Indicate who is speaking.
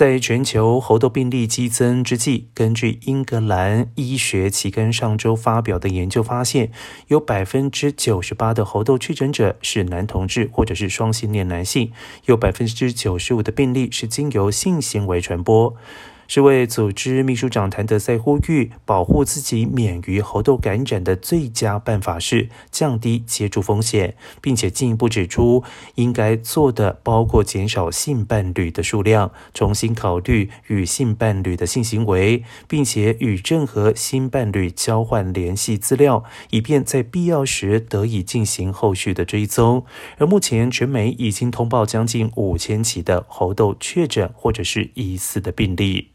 Speaker 1: 在全球猴痘病例激增之际，根据英格兰医学期刊上周发表的研究发现，有百分之九十八的猴痘确诊者是男同志或者是双性恋男性，有百分之九十五的病例是经由性行为传播。世卫组织秘书长谭德赛呼吁，保护自己免于猴痘感染的最佳办法是降低接触风险，并且进一步指出，应该做的包括减少性伴侣的数量，重新考虑与性伴侣的性行为，并且与任何新伴侣交换联系资料，以便在必要时得以进行后续的追踪。而目前，全美已经通报将近五千起的猴痘确诊或者是疑似的病例。